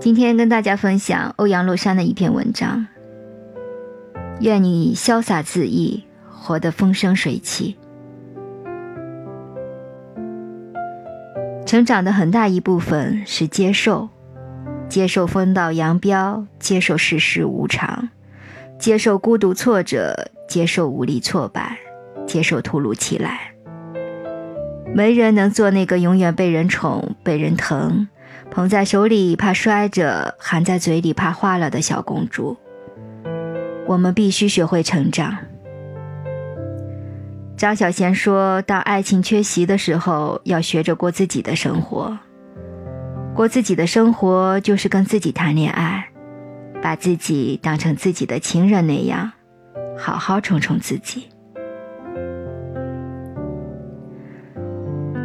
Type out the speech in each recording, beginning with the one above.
今天跟大家分享欧阳洛山的一篇文章。愿你潇洒自意，活得风生水起。成长的很大一部分是接受，接受分道扬镳，接受世事无常，接受孤独挫折，接受无力挫败，接受突如其来。没人能做那个永远被人宠、被人疼。捧在手里怕摔着，含在嘴里怕化了的小公主。我们必须学会成长。张小娴说：“当爱情缺席的时候，要学着过自己的生活。过自己的生活，就是跟自己谈恋爱，把自己当成自己的情人那样，好好宠宠自己。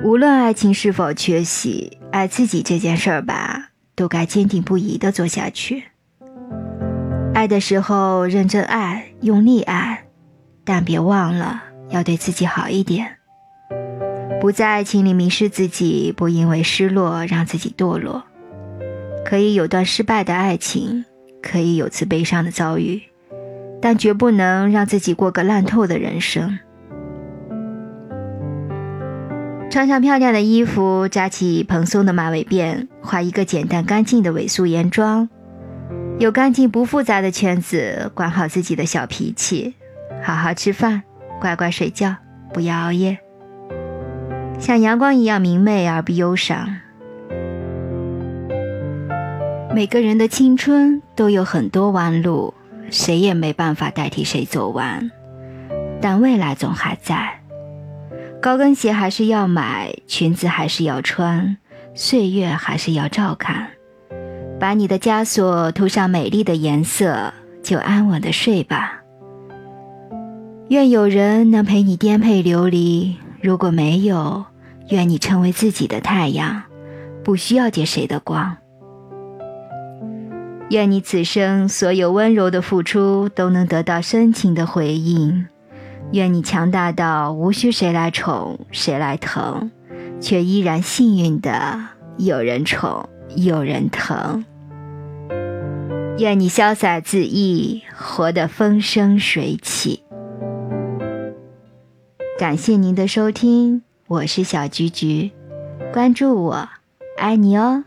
无论爱情是否缺席。”爱自己这件事儿吧，都该坚定不移的做下去。爱的时候认真爱，用力爱，但别忘了要对自己好一点。不在爱情里迷失自己，不因为失落让自己堕落。可以有段失败的爱情，可以有次悲伤的遭遇，但绝不能让自己过个烂透的人生。穿上漂亮的衣服，扎起蓬松的马尾辫，画一个简单干净的伪素颜妆，有干净不复杂的圈子，管好自己的小脾气，好好吃饭，乖乖睡觉，不要熬夜，像阳光一样明媚而不忧伤。每个人的青春都有很多弯路，谁也没办法代替谁走完，但未来总还在。高跟鞋还是要买，裙子还是要穿，岁月还是要照看。把你的枷锁涂上美丽的颜色，就安稳的睡吧。愿有人能陪你颠沛流离，如果没有，愿你成为自己的太阳，不需要借谁的光。愿你此生所有温柔的付出都能得到深情的回应。愿你强大到无需谁来宠，谁来疼，却依然幸运的有人宠，有人疼。愿你潇洒自意，活得风生水起。感谢您的收听，我是小菊菊，关注我，爱你哦。